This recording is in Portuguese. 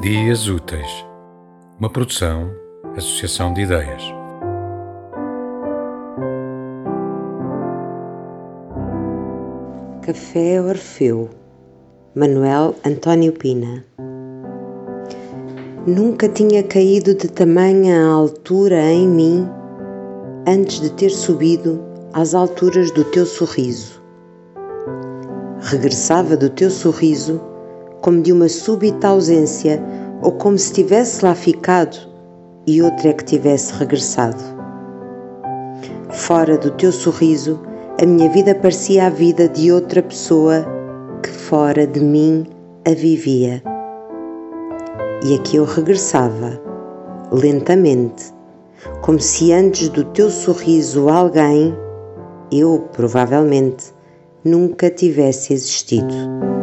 Dias Úteis, uma produção, associação de ideias. Café Orfeu, Manuel António Pina. Nunca tinha caído de tamanha altura em mim antes de ter subido às alturas do teu sorriso. Regressava do teu sorriso como de uma súbita ausência ou como se tivesse lá ficado e outra é que tivesse regressado. Fora do teu sorriso, a minha vida parecia a vida de outra pessoa que fora de mim a vivia. E aqui eu regressava, lentamente, como se antes do teu sorriso alguém, eu provavelmente, nunca tivesse existido.